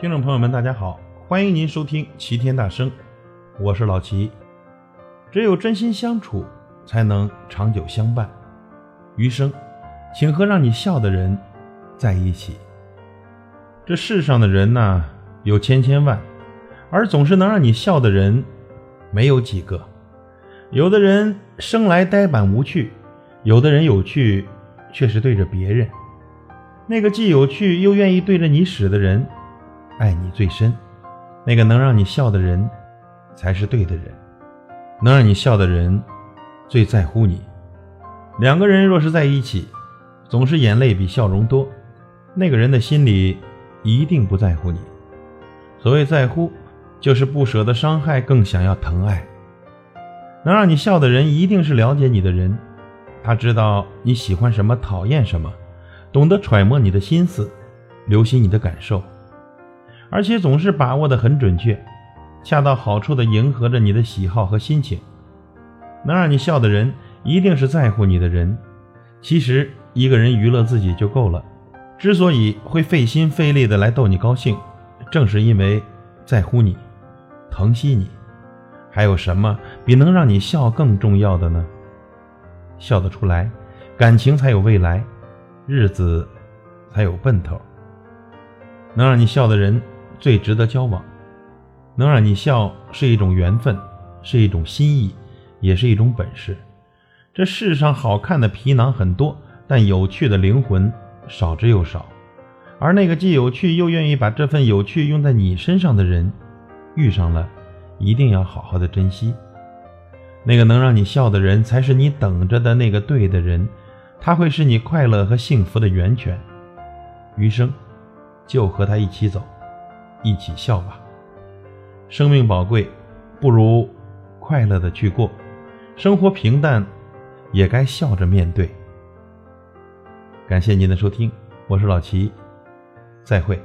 听众朋友们，大家好，欢迎您收听齐天大圣，我是老齐。只有真心相处，才能长久相伴。余生，请和让你笑的人在一起。这世上的人呐，有千千万，而总是能让你笑的人，没有几个。有的人生来呆板无趣，有的人有趣，却是对着别人。那个既有趣又愿意对着你使的人。爱你最深，那个能让你笑的人，才是对的人。能让你笑的人，最在乎你。两个人若是在一起，总是眼泪比笑容多，那个人的心里一定不在乎你。所谓在乎，就是不舍得伤害，更想要疼爱。能让你笑的人，一定是了解你的人，他知道你喜欢什么，讨厌什么，懂得揣摩你的心思，留心你的感受。而且总是把握得很准确，恰到好处地迎合着你的喜好和心情。能让你笑的人，一定是在乎你的人。其实一个人娱乐自己就够了，之所以会费心费力地来逗你高兴，正是因为在乎你，疼惜你。还有什么比能让你笑更重要的呢？笑得出来，感情才有未来，日子才有奔头。能让你笑的人。最值得交往，能让你笑是一种缘分，是一种心意，也是一种本事。这世上好看的皮囊很多，但有趣的灵魂少之又少。而那个既有趣又愿意把这份有趣用在你身上的人，遇上了，一定要好好的珍惜。那个能让你笑的人，才是你等着的那个对的人，他会是你快乐和幸福的源泉。余生，就和他一起走。一起笑吧，生命宝贵，不如快乐的去过。生活平淡，也该笑着面对。感谢您的收听，我是老齐，再会。